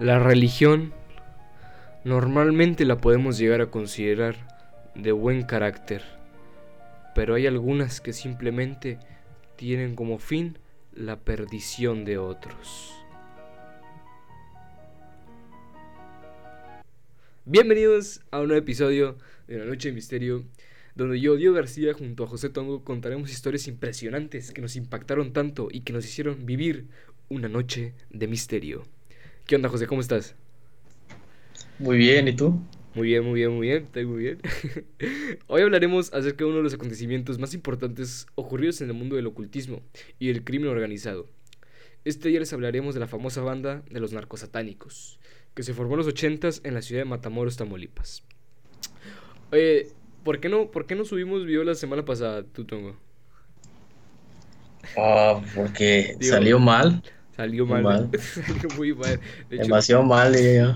La religión normalmente la podemos llegar a considerar de buen carácter, pero hay algunas que simplemente tienen como fin la perdición de otros. Bienvenidos a un nuevo episodio de La Noche de Misterio, donde yo, Diego García, junto a José Tongo, contaremos historias impresionantes que nos impactaron tanto y que nos hicieron vivir una noche de misterio. ¿Qué onda, José? ¿Cómo estás? Muy bien, ¿y tú? Muy bien, muy bien, muy bien, estoy muy bien. Hoy hablaremos acerca de uno de los acontecimientos más importantes ocurridos en el mundo del ocultismo y el crimen organizado. Este día les hablaremos de la famosa banda de los narcosatánicos, que se formó en los ochentas en la ciudad de Matamoros, Tamaulipas. Oye, ¿por qué no, por qué no subimos video la semana pasada, tú, Tongo? Ah, porque salió mal. Salió mal. salió muy mal. Demasiado mal, diría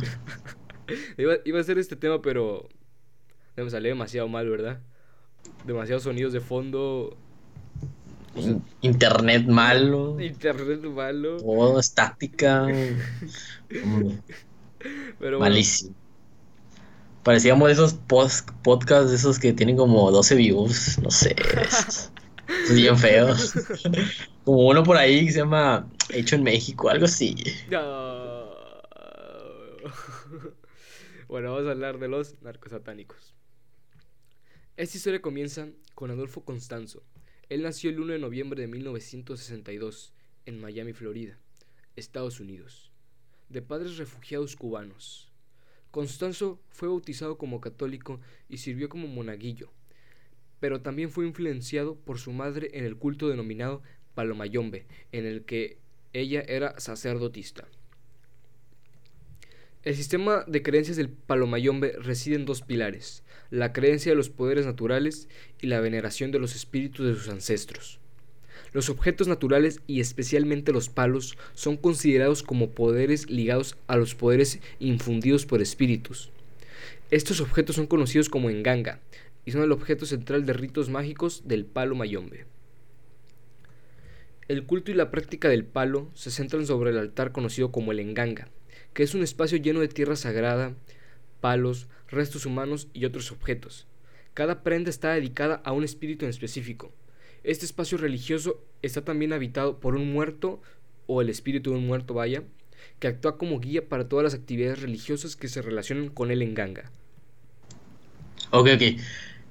iba, iba, a ser este tema, pero me salió demasiado mal, ¿verdad? Demasiados sonidos de fondo. Internet malo. Internet malo. Todo estática. pero Malísimo. Parecíamos esos post podcasts esos que tienen como 12 views, no sé. bien feos. Como uno por ahí que se llama Hecho en México, algo así. bueno, vamos a hablar de los narcosatánicos. Esta historia comienza con Adolfo Constanzo. Él nació el 1 de noviembre de 1962 en Miami, Florida, Estados Unidos, de padres refugiados cubanos. Constanzo fue bautizado como católico y sirvió como monaguillo, pero también fue influenciado por su madre en el culto denominado Palomayombe, en el que ella era sacerdotista. El sistema de creencias del Palomayombe reside en dos pilares, la creencia de los poderes naturales y la veneración de los espíritus de sus ancestros. Los objetos naturales y especialmente los palos son considerados como poderes ligados a los poderes infundidos por espíritus. Estos objetos son conocidos como enganga y son el objeto central de ritos mágicos del palo mayombe. El culto y la práctica del palo se centran sobre el altar conocido como el enganga, que es un espacio lleno de tierra sagrada, palos, restos humanos y otros objetos. Cada prenda está dedicada a un espíritu en específico. Este espacio religioso está también habitado por un muerto, o el espíritu de un muerto vaya, que actúa como guía para todas las actividades religiosas que se relacionan con el enganga. Ok, ok.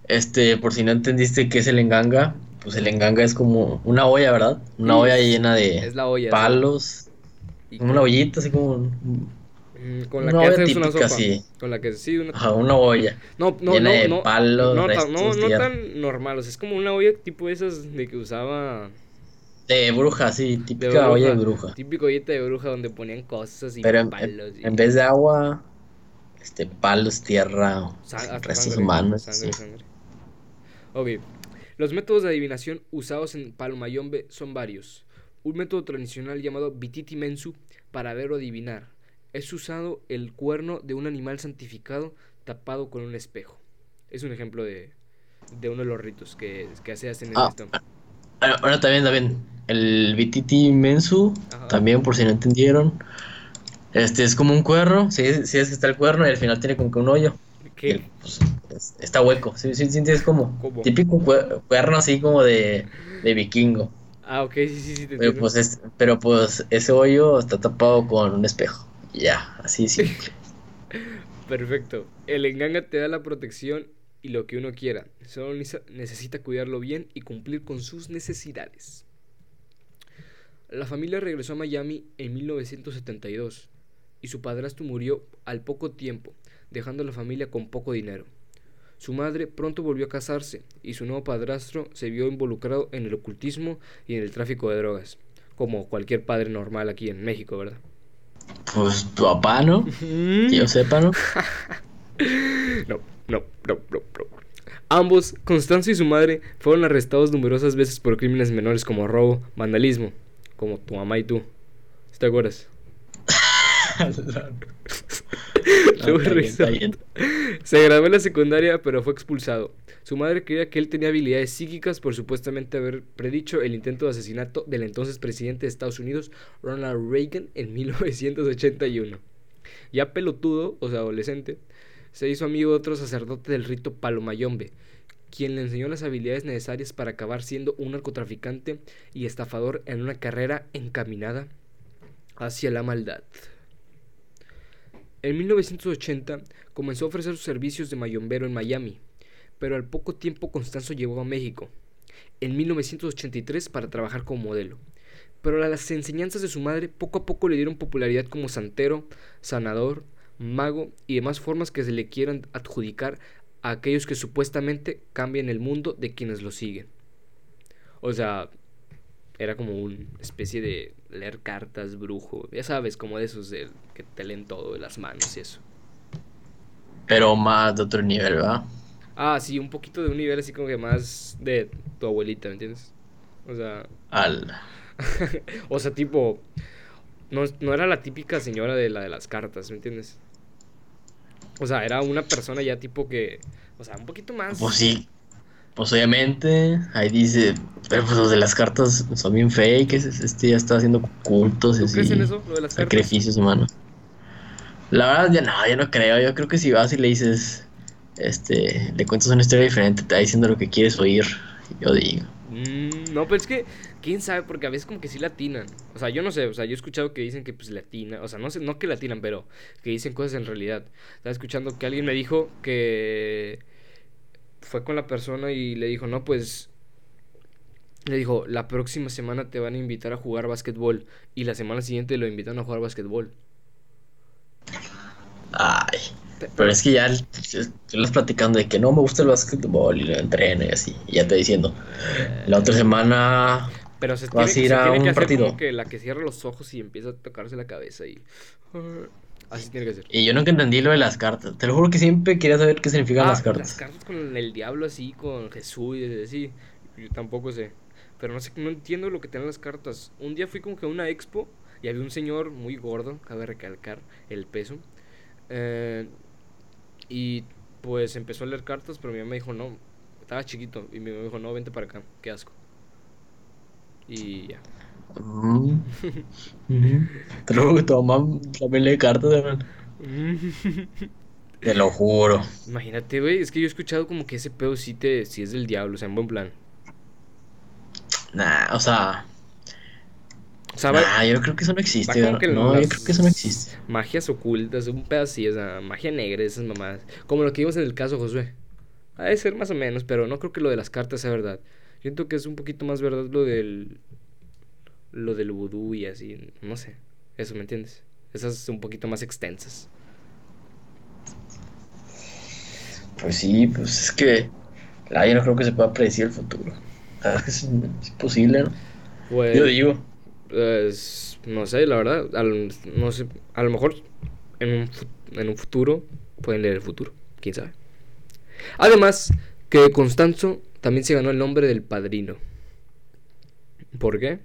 Este, por si no entendiste qué es el enganga, pues el enganga es como una olla, ¿verdad? Una olla llena de palos. una ollita así como mm, con la que haces una sopa. Con la que sí, una... una olla. No, no, llena no, de no, palos, no, no, no tan normal, o sea, es como una olla tipo esas de que usaba de bruja, sí, típica olla de bruja. Típico ollita de bruja donde ponían cosas y Pero palos. En, vez de agua, este palos, tierra, restos humanos. Ok. Los métodos de adivinación usados en Palomayombe son varios. Un método tradicional llamado Bititi Mensu para ver o adivinar. Es usado el cuerno de un animal santificado tapado con un espejo. Es un ejemplo de, de uno de los ritos que, que se hacen en ah, esto. Ahora también, también. El Bititi Mensu, también por si no entendieron. Este es como un cuerno. Si es, si es que está el cuerno y al final tiene como que un hoyo. ¿Qué? Pues, está hueco. Sí, sí, sí, es como típico cuerno así como de, de vikingo. Ah, ok, sí, sí, sí. Te pero, pues pero pues ese hoyo está tapado con un espejo. Ya, así simple. Perfecto. El enganga te da la protección y lo que uno quiera. Solo necesita cuidarlo bien y cumplir con sus necesidades. La familia regresó a Miami en 1972 y su padrastro murió al poco tiempo, dejando a la familia con poco dinero. Su madre pronto volvió a casarse y su nuevo padrastro se vio involucrado en el ocultismo y en el tráfico de drogas, como cualquier padre normal aquí en México, ¿verdad? Pues tu papá, ¿no? Que yo sepa, ¿no? no, no, no, no, no. Ambos, Constanzo y su madre, fueron arrestados numerosas veces por crímenes menores como robo, vandalismo, como tu mamá y tú. ¿Te acuerdas? Se graduó en la secundaria, pero fue expulsado. Su madre creía que él tenía habilidades psíquicas por supuestamente haber predicho el intento de asesinato del entonces presidente de Estados Unidos, Ronald Reagan, en 1981. Ya pelotudo, o sea, adolescente, se hizo amigo de otro sacerdote del rito Palomayombe, quien le enseñó las habilidades necesarias para acabar siendo un narcotraficante y estafador en una carrera encaminada hacia la maldad. En 1980 comenzó a ofrecer sus servicios de mayombero en Miami, pero al poco tiempo Constanzo llegó a México, en 1983 para trabajar como modelo. Pero las enseñanzas de su madre poco a poco le dieron popularidad como santero, sanador, mago y demás formas que se le quieran adjudicar a aquellos que supuestamente cambian el mundo de quienes lo siguen. O sea, era como una especie de leer cartas, brujo, ya sabes, como de esos de, que te leen todo de las manos y eso. Pero más de otro nivel, ¿verdad? Ah, sí, un poquito de un nivel así como que más de tu abuelita, ¿me entiendes? O sea... Al... o sea, tipo... No, no era la típica señora de la de las cartas, ¿me entiendes? O sea, era una persona ya tipo que... O sea, un poquito más... Pues sí. Pues obviamente, ahí dice, pero pues los de las cartas son bien fake, este ya está haciendo cultos ¿Tú así, crees en eso, lo de las cartas? sacrificios humanos. La verdad, ya no, yo no creo, yo creo que si vas y le dices, este, le cuentas una historia diferente, te va diciendo lo que quieres oír, yo digo. Mm, no, pero es que, quién sabe, porque a veces como que sí latinan. O sea, yo no sé, o sea, yo he escuchado que dicen que pues latinan, o sea, no sé, no que latinan, pero que dicen cosas en realidad. Estaba escuchando que alguien me dijo que fue con la persona y le dijo, no, pues, le dijo, la próxima semana te van a invitar a jugar básquetbol y la semana siguiente lo invitan a jugar básquetbol. Ay, pero es que ya estás platicando de que no me gusta el básquetbol y lo entreno y así, y ya te diciendo, la otra semana Pero se Vas tiene, a ir se a tiene un que hacer partido. como que la que cierra los ojos y empieza a tocarse la cabeza y... Así tiene que ser. Y yo nunca entendí lo de las cartas. Te lo juro que siempre quería saber qué significan Ah, las cartas. con el diablo así, con Jesús y así. Yo tampoco sé. Pero no sé, no entiendo lo que tienen las cartas. Un día fui como que a una expo y había un señor muy gordo, cabe recalcar el peso. eh, y pues empezó a leer cartas, pero mi mamá me dijo, no, estaba chiquito. Y mi mamá me dijo, no, vente para acá, qué asco. Y ya. Mm. Ujú. Te lo juro que tu mamá también lee cartas, hermano. Te lo juro. Imagínate, güey, es que yo he escuchado como que ese pedo sí, te, sí es del diablo, o sea, en buen plan. Nah, o sea, O sea, va- nah, yo creo que eso no existe. No, yo creo que eso no existe. Magias ocultas, un pedacillo, o sea, magia negra, esas mamadas. Como lo que vimos en el caso Josué. Ha de ser más o menos, pero no creo que lo de las cartas sea verdad. Siento que es un poquito más verdad lo del. Lo del vudú y así, no sé. Eso, ¿me entiendes? Esas un poquito más extensas. Pues sí, pues es que ah, yo no creo que se pueda predecir el futuro. Es, es posible, ¿no? Pues, Yo digo. pues, no sé, la verdad. al- no sé, a lo mejor en un, en un futuro pueden leer el futuro. Quién sabe. Además, que Constanzo también se ganó el nombre del padrino. ¿Por qué?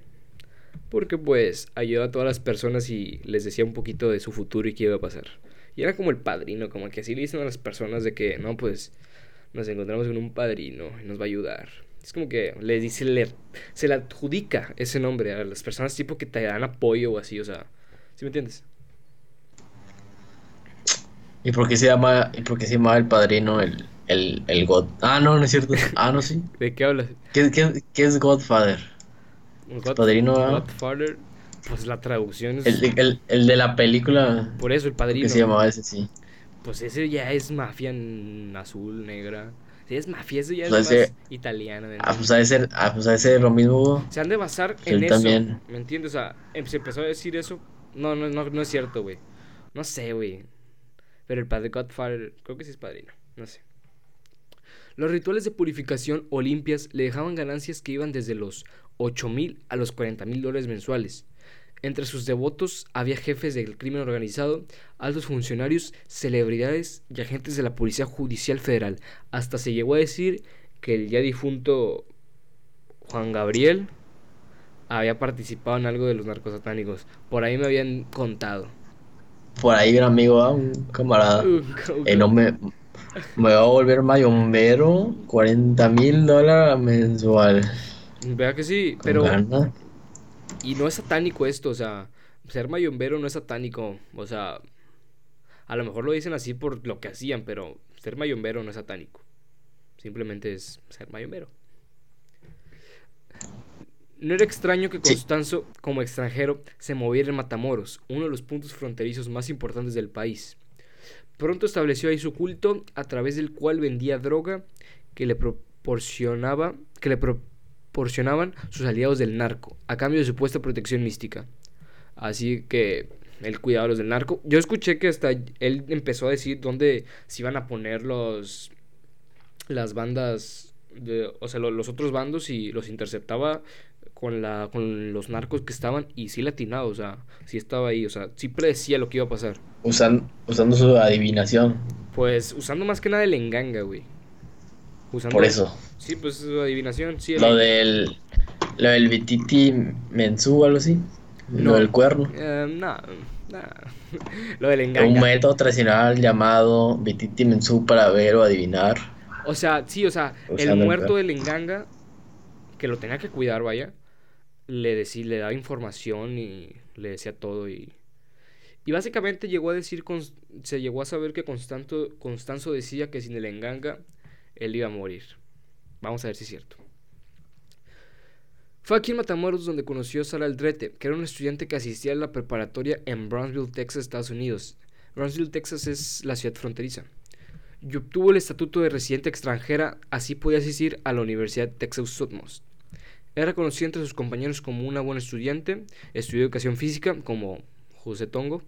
Porque pues ayudó a todas las personas y les decía un poquito de su futuro y qué iba a pasar. Y era como el padrino, como que así le dicen a las personas de que, no, pues nos encontramos con un padrino y nos va a ayudar. Es como que le dice, le- se le adjudica ese nombre a las personas tipo que te dan apoyo o así, o sea, ¿sí me entiendes? ¿Y por qué se llama, y por qué se llama el padrino el, el, el God? Ah, no, no es cierto. Ah, no, sí. ¿De qué hablas? ¿Qué, qué, qué es Godfather? God- padrino, ¿verdad? Godfather, pues la traducción es... El, el, el de la película. Por eso, el padrino. ¿Qué se llamaba ese, sí? Pues ese ya es mafia en azul, negra. Sí, es mafia, eso ya es Pues más. ¿me Ah, pues de ser, ah, pues de ser lo mismo. Se han de basar en eso. también. ¿Me entiendes? O sea, em- se empezó a decir eso. No, no, no, no es cierto, güey. No sé, güey. Pero el padre Godfather, creo que sí es padrino. No sé. Los rituales de purificación o limpias le dejaban ganancias que iban desde los 8 mil a los 40 mil dólares mensuales. Entre sus devotos había jefes del crimen organizado, altos funcionarios, celebridades y agentes de la Policía Judicial Federal. Hasta se llegó a decir que el ya difunto Juan Gabriel había participado en algo de los narcosatánicos. Por ahí me habían contado. Por ahí un amigo, ah, un camarada. Eh, no me, me va a volver mayombero, 40 mil dólares mensual. Vea que sí, pero... Y no es satánico esto, o sea, ser mayombero no es satánico, o sea, A lo mejor lo dicen así por lo que hacían, pero ser mayombero no es satánico. Simplemente es ser mayombero. No era extraño que Constanzo, como extranjero, se moviera en Matamoros, uno de los puntos fronterizos más importantes del país. Pronto estableció ahí su culto, a través del cual vendía droga que le proporcionaba, que le proporcionaban sus aliados del narco, a cambio de supuesta protección mística. Así que el cuidado de los del narco. Yo escuché que hasta él empezó a decir dónde se iban a poner los las bandas, de, o sea, los otros bandos y los interceptaba con, la, con los narcos que estaban y sí latinado, o sea, sí estaba ahí, o sea, sí predecía lo que iba a pasar. Usan, usando su adivinación. Pues usando más que nada el enganga, güey. Usando, Por eso. Sí, pues su adivinación, sí. Lo del, lo del Vititi Mensú o algo así. lo del cuerno. Eh, no, no. lo del enganga. Un método tradicional llamado Vititi Mensú para ver o adivinar. O sea, sí, o sea, el muerto del enganga, que lo tenía que cuidar, vaya, le, decía, le daba información y le decía todo y... Y básicamente llegó a decir, se llegó a saber que Constanzo, Constanzo decía que sin el enganga él iba a morir. Vamos a ver si es cierto. Fue aquí en Matamoros donde conoció a Sara Aldrete, que era un estudiante que asistía a la preparatoria en Brownsville, Texas, Estados Unidos. Brownsville, Texas es la ciudad fronteriza. Y obtuvo el estatuto de residente extranjera, así podía asistir a la Universidad Texas Southmost. Era conocido entre sus compañeros como una buena estudiante, estudió educación física como José Tongo,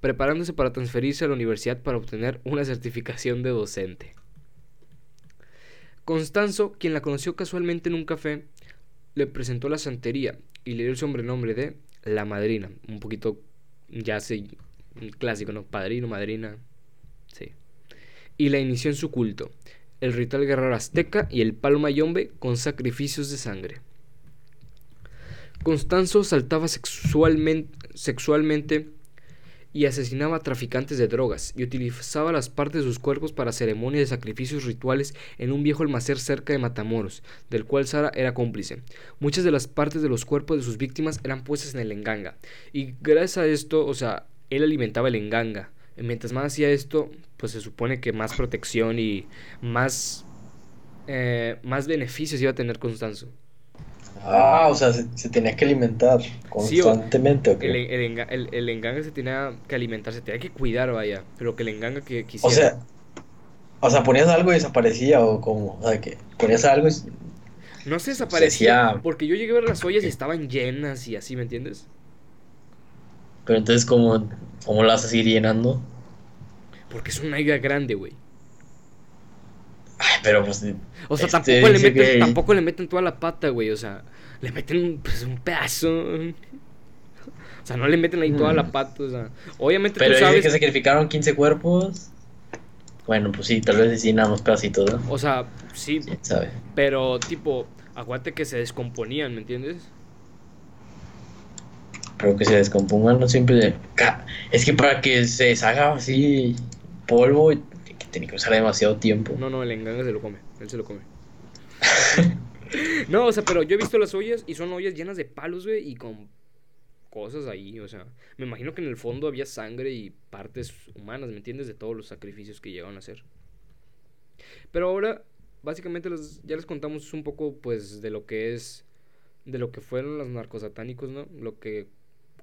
preparándose para transferirse a la universidad para obtener una certificación de docente. Constanzo, quien la conoció casualmente en un café, le presentó la santería y le dio el sobrenombre de la madrina, un poquito ya sé, clásico, ¿no? Padrino, madrina, sí. Y la inició en su culto, el ritual guerrero azteca y el palo mayombe con sacrificios de sangre. Constanzo saltaba sexualmente, sexualmente y asesinaba a traficantes de drogas y utilizaba las partes de sus cuerpos para ceremonias de sacrificios rituales en un viejo almacén cerca de Matamoros, del cual Sara era cómplice. Muchas de las partes de los cuerpos de sus víctimas eran puestas en el enganga y gracias a esto, o sea, él alimentaba el enganga. Mientras más hacía esto, pues se supone que más protección y más, eh, más beneficios iba a tener Constanzo. Ah, o sea, se, tenía que alimentar constantemente. Sí, el, el, el, enganga se tenía que alimentar, se tenía que cuidar, vaya. Pero que el enganga que quisiera. O sea, o sea, ponías algo y desaparecía, o como, o sea, que ponías algo y. No se desaparecía, porque yo llegué a ver las ollas y estaban llenas y así, ¿me entiendes? Pero entonces, ¿cómo, cómo las vas a seguir llenando? Porque es una olla grande, güey. Pero pues. O sea, este, tampoco, le meten, tampoco le meten toda la pata, güey. O sea, le meten pues, un pedazo. O sea, no le meten ahí toda la pata. O sea, obviamente. Pero tú sabes... que sacrificaron 15 cuerpos. Bueno, pues sí, tal vez sí, nada más pedacitos, ¿no? O sea, sí. sabe? Pero, tipo, aguante que se descomponían, ¿me entiendes? Pero que se descompongan no siempre. Es que para que se deshaga así polvo tiene que usar demasiado tiempo. No, no, el enganga se lo come. Él se lo come. no, o sea, pero yo he visto las ollas y son ollas llenas de palos, güey, y con cosas ahí, o sea, me imagino que en el fondo había sangre y partes humanas, ¿me entiendes? De todos los sacrificios que llegaron a hacer. Pero ahora, básicamente ya les contamos un poco, pues, de lo que es, de lo que fueron los narcosatánicos, ¿no? Lo que,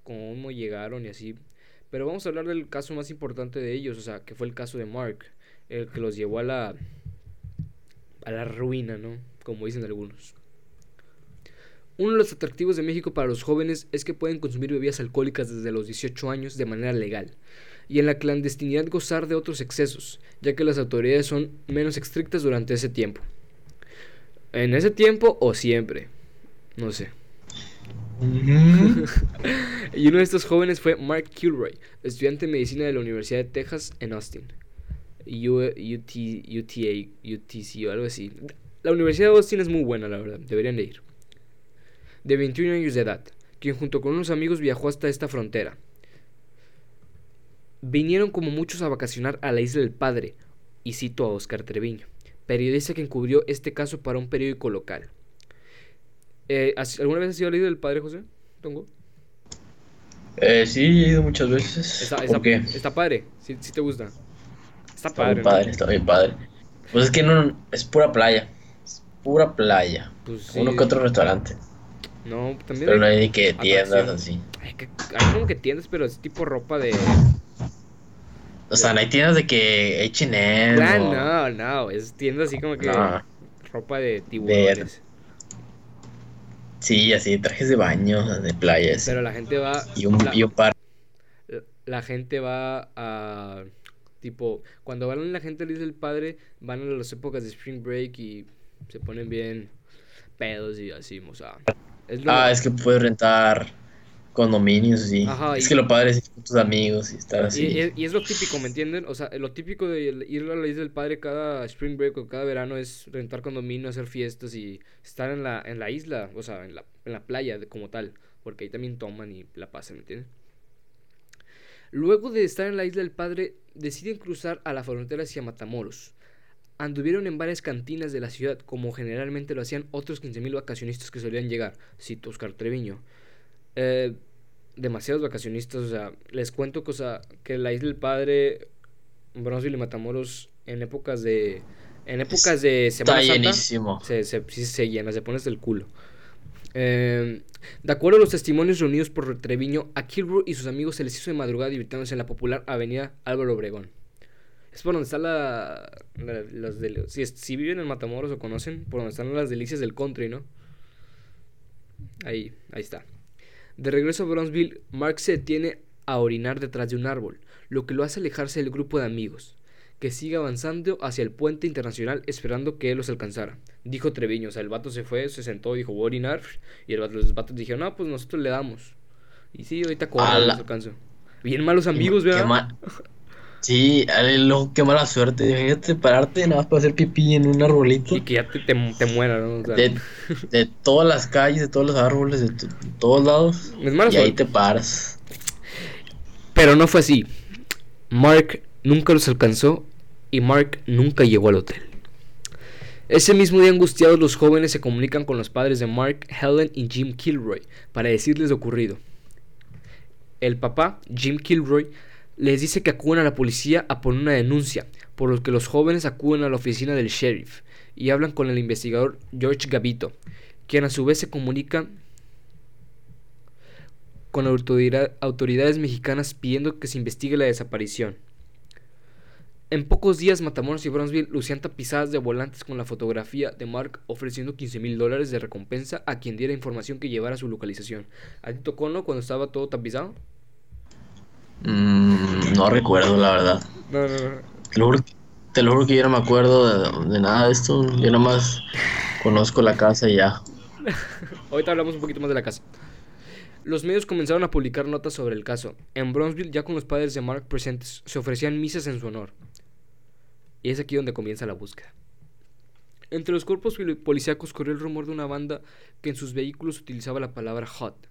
cómo llegaron y así. Pero vamos a hablar del caso más importante de ellos, o sea, que fue el caso de Mark el que los llevó a la a la ruina, ¿no? Como dicen algunos. Uno de los atractivos de México para los jóvenes es que pueden consumir bebidas alcohólicas desde los 18 años de manera legal y en la clandestinidad gozar de otros excesos, ya que las autoridades son menos estrictas durante ese tiempo. En ese tiempo o siempre, no sé. y uno de estos jóvenes fue Mark Kilroy, estudiante de medicina de la Universidad de Texas en Austin. UT, UTA, UTC o algo así. La Universidad de Austin es muy buena, la verdad, deberían de ir. De 21 años de edad, quien junto con unos amigos viajó hasta esta frontera. Vinieron como muchos a vacacionar a la isla del Padre, y cito a Oscar Treviño, periodista que encubrió este caso para un periódico local. Eh, ¿Alguna vez has sido a la isla del Padre, José? ¿Tongo? Eh, sí, he ido muchas veces. Está padre, si te gusta. Está Está padre, ¿no? padre, está muy padre. Pues es que no, es pura playa. Es pura playa. Pues sí. Uno que otro restaurante. No, también Pero no hay, ni que tiendas atracción. así. hay, que- hay como que tiendas, pero es tipo ropa de... O sea, no hay tiendas de que H&M Ah, o- no, no, es tiendas así como que No. ropa de tiburones. Sí, así, trajes de baño, de playas. Pero la gente va... Y un, la- y un par. la gente va a tipo cuando van la gente le dice el padre van a las épocas de spring break y se ponen bien pedos y así o sea es lo- Ah, es que puedes rentar condominios, sí. Ajá, es y- que lo padre es con tus amigos y estar así. y, y- y es lo típico me entienden o sea lo típico de ir a la isla del padre cada spring break o cada verano es rentar condominio hacer fiestas y estar en la en la isla o sea en la, en la playa como tal porque ahí también toman y la pasan me entienden Luego de estar en la isla del Padre, deciden cruzar a la frontera hacia Matamoros. Anduvieron en varias cantinas de la ciudad, como generalmente lo hacían otros 15.000 vacacionistas que solían llegar. Cito Oscar Treviño. Eh, demasiados vacacionistas, o sea, les cuento cosa, que la isla del Padre, Bronzeville y Matamoros, en épocas de. En épocas de Semana Está Santa, llenísimo. se, se, se llena, se pone hasta el culo. Eh, de acuerdo a los testimonios reunidos por Treviño, a Kilbro y sus amigos se les hizo de madrugada divirtiéndose en la popular avenida Álvaro Obregón. Es por donde está la... la- las si, si viven en Matamoros o conocen, por donde están las delicias del country, ¿no? Ahí, ahí está. De regreso a Bronzeville, Mark se detiene a orinar detrás de un árbol, lo que lo hace alejarse del grupo de amigos, que sigue avanzando hacia el puente internacional esperando que él los alcanzara. Dijo Treviño, o sea, el vato se fue, se sentó, dijo, voy a orinar, y el vato- los vatos dijeron, no, pues nosotros le damos. Y sí, ahorita Ala. los alcanzo. Bien malos amigos, Qué ¿verdad? ma- Sí, loco, qué mala suerte. Imagínate pararte nada más para hacer pipí en un arbolito. Y que ya te, te, te muera, ¿no? O sea, De, de todas las calles, de todos los árboles, de, to- todos lados. Es mala y ahí te paras. Pero no fue así. Mark nunca los alcanzó y Mark nunca llegó al hotel. Ese mismo día angustiados los jóvenes se comunican con los padres de Mark, Helen y Jim Kilroy para decirles lo ocurrido. El papá, Jim Kilroy, les dice que acuden a la policía a poner una denuncia, por lo que los jóvenes acuden a la oficina del sheriff y hablan con el investigador George Gavito, quien a su vez se comunica con autoridad- autoridades mexicanas pidiendo que se investigue la desaparición. En pocos días, Matamoros y Bronzeville lucían tapizadas de volantes con la fotografía de Mark ofreciendo 15 mil dólares de recompensa a quien diera información que llevara a su localización. ¿A ti tocó, no? Cuando estaba todo tapizado. Mm, no recuerdo, la verdad. No, no, no. Te lo juro, te lo juro que yo no me acuerdo de, de nada de esto. Yo nomás conozco la casa y ya. Ahorita hablamos un poquito más de la casa. Los medios comenzaron a publicar notas sobre el caso. En Bronzeville, ya con los padres de Mark presentes, se ofrecían misas en su honor. Y es aquí donde comienza la búsqueda. Entre los cuerpos poli- policíacos corrió el rumor de una banda que en sus vehículos utilizaba la palabra hot.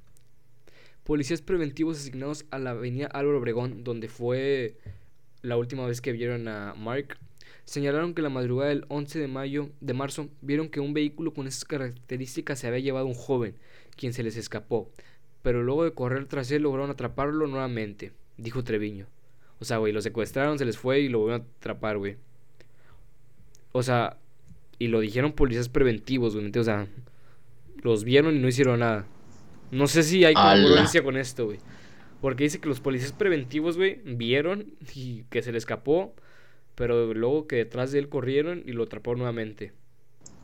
Policías preventivos asignados a la avenida Álvaro Obregón, donde fue la última vez que vieron a Mark, señalaron que la madrugada del 11 de mayo de marzo vieron que un vehículo con esas características se había llevado a un joven, quien se les escapó, pero luego de correr tras él lograron atraparlo nuevamente, dijo Treviño. O sea, güey, lo secuestraron, se les fue y lo volvieron a atrapar, güey. O sea, y lo dijeron policías preventivos, güey, o sea, los vieron y no hicieron nada. No sé si hay congruencia con esto, güey. Porque dice que los policías preventivos, güey, vieron y que se le escapó, pero luego que detrás de él corrieron y lo atrapó nuevamente.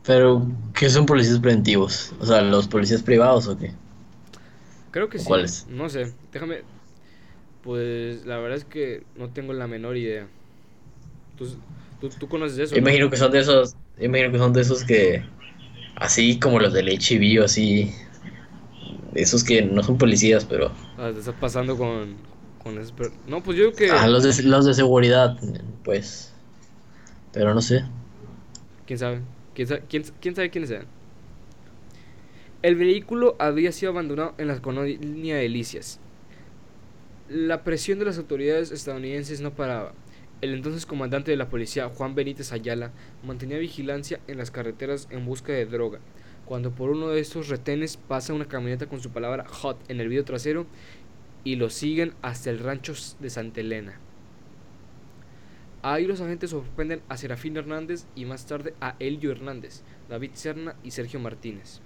Pero, ¿qué son policías preventivos? O sea, ¿los policías privados o qué? Creo que sí. ¿Cuáles? No sé, déjame. Pues la verdad es que no tengo la menor idea. ¿Tú, tú, tú conoces eso? No? imagino que son de esos, imagino que son de esos que, así como los del HIV o así, esos que no son policías, pero, Ah, te estás pasando con, con esos per- No, pues yo creo que. ah, los de, los de seguridad, pues, pero no sé. ¿Quién sabe? ¿Quién sabe, quién, quién sabe quiénes sean? El vehículo había sido abandonado en la colonia de Delicias. La presión de las autoridades estadounidenses no paraba. El entonces comandante de la policía, Juan Benítez Ayala, mantenía vigilancia en las carreteras en busca de droga. Cuando por uno de estos retenes pasa una camioneta con su palabra hot en el video trasero y lo siguen hasta el rancho de Santa Elena. Ahí los agentes sorprenden a Serafín Hernández y más tarde a Elio Hernández, David Serna y Sergio Martínez.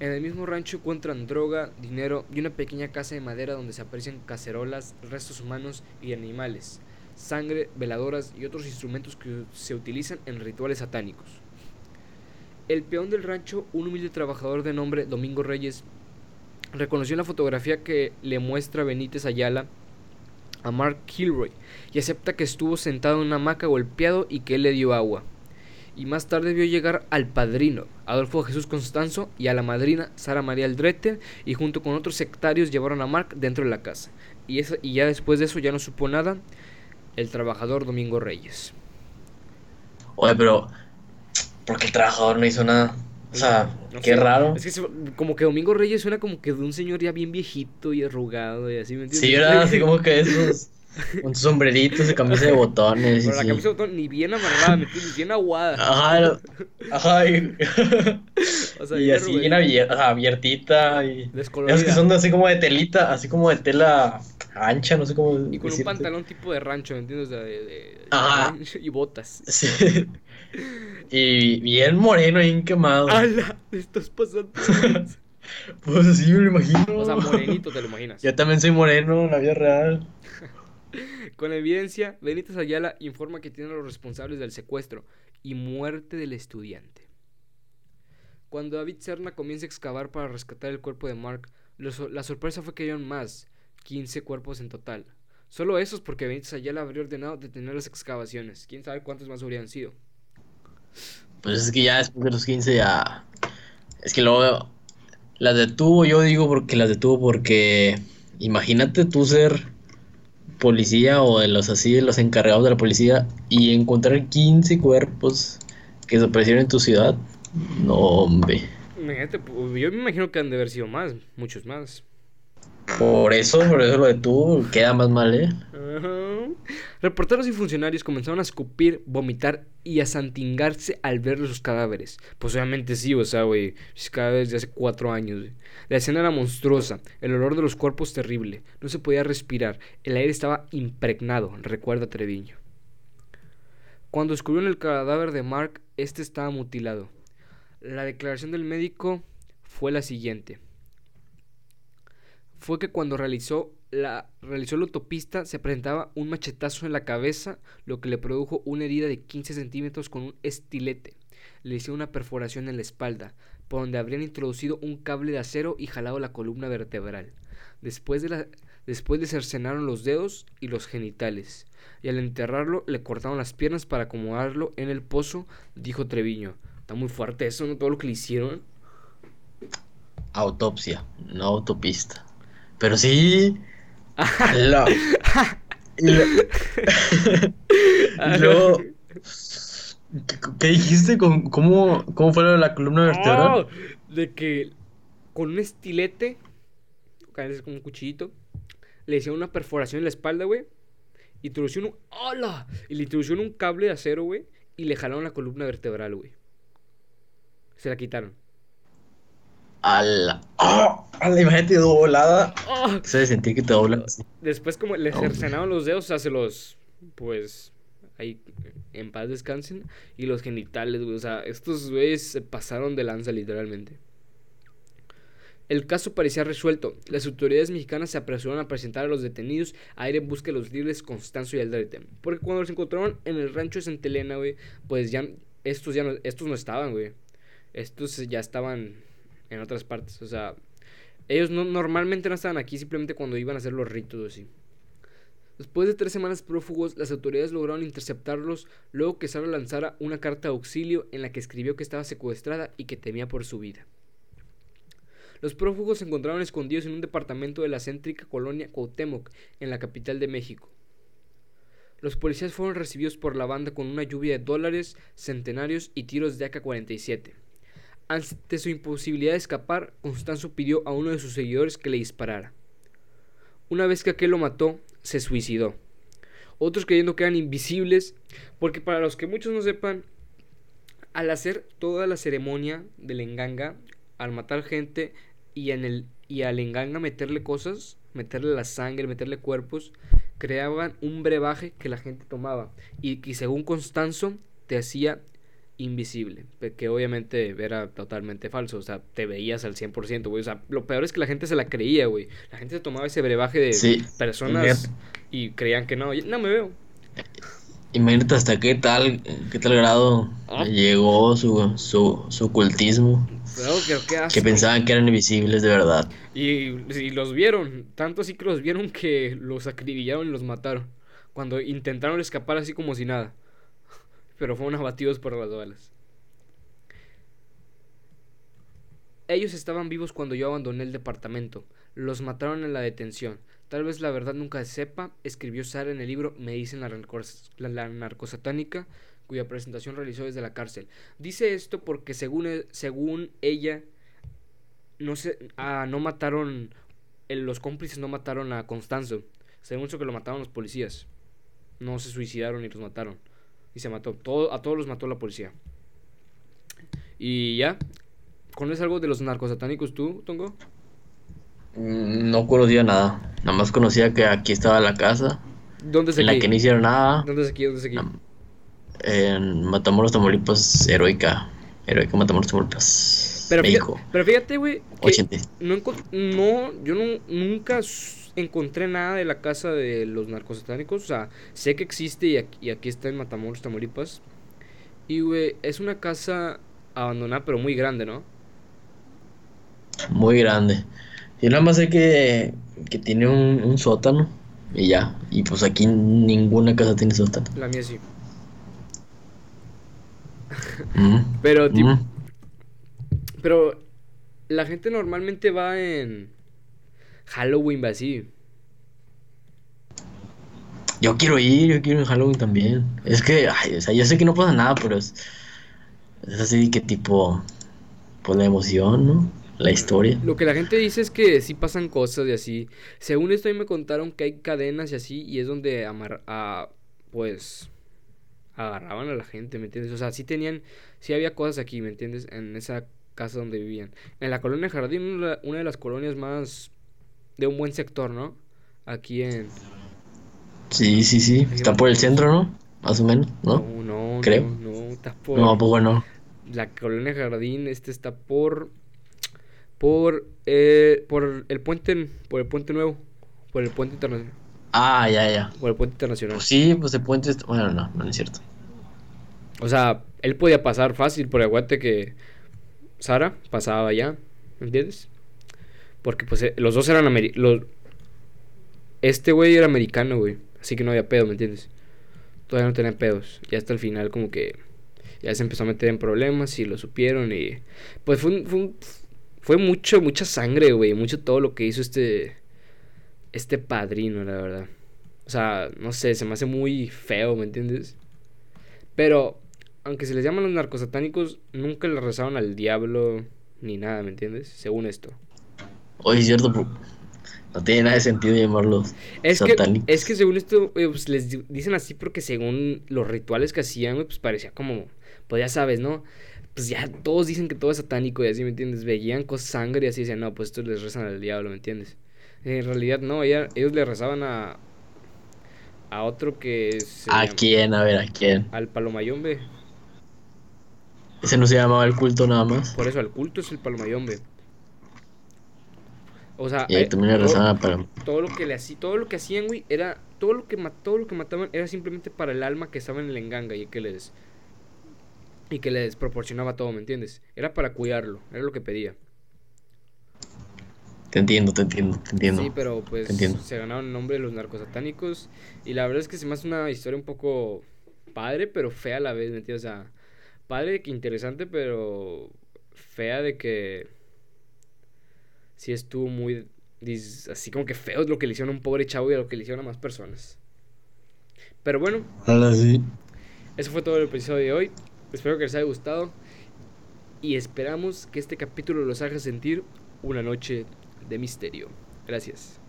En el mismo rancho encuentran droga, dinero y una pequeña casa de madera donde se aprecian cacerolas, restos humanos y animales, sangre, veladoras y otros instrumentos que se utilizan en rituales satánicos. El peón del rancho, un humilde trabajador de nombre Domingo Reyes, reconoció la fotografía que le muestra Benítez Ayala a Mark Kilroy y acepta que estuvo sentado en una hamaca golpeado y que él le dio agua. Y más tarde vio llegar al padrino, Adolfo Jesús Constanzo, y a la madrina, Sara María Aldrete, y junto con otros sectarios llevaron a Mark dentro de la casa. Y, y ya después de eso ya no supo nada el trabajador Domingo Reyes. Oye, pero ¿por qué el trabajador no hizo nada? O sea, qué raro. Es que como que Domingo Reyes suena como que de un señor ya bien viejito y arrugado y así, ¿me entiendes? Sí, era así como que esos con sus sombreritos y camisa de botones. Pero la camisa de botones ni bien amarrada, ¿me Bien aguada. Ajá, ajá. Y, o sea, y así bien abiertita. Y... Es que son así como de telita, así como de tela ancha, no sé cómo. Y con un pantalón tipo de rancho, ¿me entiendes? De, de, Ajá. Y botas. Sí. Y bien moreno, bien quemado. ¡Hala! Estás pasando. pues así me lo imagino. O sea, morenito te lo imaginas. Yo también soy moreno en la vida real. Con evidencia, Benítez Ayala informa que tiene a los responsables del secuestro y muerte del estudiante. Cuando David Serna comienza a excavar para rescatar el cuerpo de Mark, la sorpresa fue que hayan más, 15 cuerpos en total. Solo esos porque Benítez Ayala habría ordenado detener las excavaciones. Quién sabe cuántos más habrían sido. Pues es que ya después de los 15 ya... Es que luego las detuvo, yo digo porque las detuvo porque imagínate tú ser policía o de los así, de los encargados de la policía y encontrar 15 cuerpos que desaparecieron en tu ciudad. No, hombre. Pues, yo me imagino que han de haber sido más, muchos más. Por eso, por eso lo de tú queda más mal, ¿eh? Reporteros y funcionarios comenzaron a escupir, vomitar y a santingarse al ver sus cadáveres. Pues obviamente sí, o sea, güey, cadáveres de hace cuatro años. La escena era monstruosa, el olor de los cuerpos terrible, no se podía respirar, el aire estaba impregnado, recuerda Treviño. Cuando descubrieron el cadáver de Mark, este estaba mutilado. La declaración del médico fue la siguiente fue que cuando realizó la, realizó la autopista se presentaba un machetazo en la cabeza, lo que le produjo una herida de 15 centímetros con un estilete. Le hicieron una perforación en la espalda, por donde habrían introducido un cable de acero y jalado la columna vertebral. Después, de la, después le cercenaron los dedos y los genitales, y al enterrarlo le cortaron las piernas para acomodarlo en el pozo, dijo Treviño. Está muy fuerte eso, ¿no? Todo lo que le hicieron. Autopsia, no autopista. Pero sí. Lo, ¿qué, dijiste? ¿Cómo, ¿Cómo fue lo la columna vertebral? de que con un estilete, con un cuchillito, le hicieron una perforación en la espalda, güey. Introducieron un. ¡Hola! Y le introdujeron un cable de acero, güey. Y le jalaron la columna vertebral, güey. Se la quitaron. A la, ¡Oh! A la imagen te doblada. Oh. Se debe sentir que te doblan Después, como le cercenaron los dedos, o sea, se los. Pues. Ahí en paz descansen. Y los genitales, güey. O sea, estos güeyes se pasaron de lanza, literalmente. El caso parecía resuelto. Las autoridades mexicanas se apresuraron a presentar a los detenidos a ir en busca de los líderes Constanzo y Aldrete. Porque cuando los encontraron en el rancho de Santa Elena, güey, pues ya estos ya no, estos no estaban, güey. Estos ya estaban en otras partes. O sea, ellos no, normalmente no estaban aquí simplemente cuando iban a hacer los ritos así. Después de tres semanas prófugos, las autoridades lograron interceptarlos luego que Sara lanzara una carta de auxilio en la que escribió que estaba secuestrada y que temía por su vida. Los prófugos se encontraron escondidos en un departamento de la céntrica colonia Cuauhtémoc, en la capital de México. Los policías fueron recibidos por la banda con una lluvia de dólares, centenarios y tiros de AK-47. Ante su imposibilidad de escapar, Constanzo pidió a uno de sus seguidores que le disparara. Una vez que aquel lo mató, se suicidó. Otros creyendo que eran invisibles, porque para los que muchos no sepan, al hacer toda la ceremonia del enganga, al matar gente y, en el, y al enganga meterle cosas, meterle la sangre, meterle cuerpos, creaban un brebaje que la gente tomaba. Y que según Constanzo te hacía invisible, que obviamente era totalmente falso, o sea, te veías al 100%, güey, o sea, lo peor es que la gente se la creía, güey, la gente se tomaba ese brebaje de personas y creían que no, no me veo. Imagínate hasta qué tal, qué tal grado ah. llegó su, su, su ocultismo. que, pensaban que eran invisibles de verdad. Y, y, los vieron, tanto así que los vieron que los acribillaron y los mataron. Cuando intentaron escapar así como si nada pero fueron abatidos por las balas. Ellos estaban vivos cuando yo abandoné el departamento. Los mataron en la detención. Tal vez la verdad nunca se sepa, escribió Sara en el libro Me dicen la, narcosatánica, cuya presentación realizó desde la cárcel. Dice esto porque según, e, según ella, no, se, ah, no mataron, los cómplices no mataron a Constanzo. Según eso que lo mataron los policías. No se suicidaron ni los mataron y se mató. Todo, a todos los mató la policía. Y ya. ¿Conoces algo de los narcosatánicos tú, Tongo? Mm, no conocía nada. Nada más conocía que aquí estaba la casa. ¿Dónde es aquí? En la que no hicieron nada. ¿Dónde es aquí? ¿Dónde es aquí? En Matamoros, Tamaulipas, Heroica. Heroica Matamoros, Tamaulipas. Pero México. Fíjate, pero fíjate, güey. No, no, yo no, nunca encontré nada de la casa de los narcosatánicos. O sea, sé que existe y aquí, y aquí está en Matamoros, Tamaulipas. Y, güey, es una casa abandonada, pero muy grande, ¿no? Muy grande. Yo nada más sé que, que tiene un, sótano y ya. Y pues aquí ninguna casa tiene sótano. La mía sí. Mm. pero, tipo. Mm. Pero la gente normalmente va en Halloween va así. Yo quiero ir, yo quiero ir en Halloween también. Es que, ay, o sea, yo sé que no pasa nada, pero es, es así que tipo, pues la emoción, ¿no? La historia. Lo que la gente dice es que sí pasan cosas y así. Según esto, me contaron que hay cadenas y así, y es donde amar, a, pues, agarraban a la gente, ¿me entiendes? O sea, sí tenían, sí había cosas aquí, ¿me entiendes? En esa casa donde vivían. En la colonia Jardín, una de las colonias más de un buen sector, ¿no? Aquí en... Sí, sí, sí. Está por el centro, ¿no? Más o menos, ¿no? No, no, Creo. No, no, está por... No, pues bueno. La colonia Jardín, este está por... Por, eh, por el puente, por el puente nuevo, por el puente internacional. Ah, ya, ya. Por el puente internacional. Pues sí, pues el puente, bueno, no, no es cierto. O sea, él podía pasar fácil por el aguante que Sara pasaba allá, ¿me entiendes? Porque pues eh, los dos eran americanos. Este güey era americano, güey. Así que no había pedo, ¿me entiendes? Todavía no tenían pedos. Y hasta el final como que ya se empezó a meter en problemas y lo supieron y... Pues fue, fue, fue mucho, mucha sangre, güey. Mucho todo lo que hizo este... Este padrino, la verdad. O sea, no sé, se me hace muy feo, ¿me entiendes? Pero, aunque se les llaman los narcosatánicos, nunca le rezaban al diablo ni nada, ¿me entiendes? Según esto. Oye, es cierto, no tiene nada de sentido llamarlos es Que, es que según esto, pues les dicen así porque según los rituales que hacían, pues parecía como, pues ya sabes, ¿no? Pues ya todos dicen que todo es satánico y así, ¿me entiendes? Veían cosas sangre y así decían, no, pues estos les rezan al diablo, ¿me entiendes? En realidad no, ellos le rezaban a, a otro que ¿A quién? A ver, ¿a quién? Al Palomayombe. Ese no se llamaba el culto nada más. Por eso, el culto es el Palomayombe. O sea, y ahí también todo, para... todo lo que le hacía, todo lo que hacían, güey, era todo lo que todo lo que mataban era simplemente para el alma que estaba en el enganga y que les y que les proporcionaba todo, ¿me entiendes? Era para cuidarlo, era lo que pedía. Te entiendo, te entiendo, te entiendo. Sí, pero pues se ganaron el nombre de los narcosatánicos y la verdad es que se me hace una historia un poco padre, pero fea a la vez, ¿me entiendes? O sea, padre que interesante, pero fea de que sí estuvo muy así como que feo lo que le hicieron a un pobre chavo y a lo que le hicieron a más personas. Pero bueno. Ahora sí. Eso fue todo el episodio de hoy. Espero que les haya gustado. Y esperamos que este capítulo los haga sentir una noche de misterio. Gracias.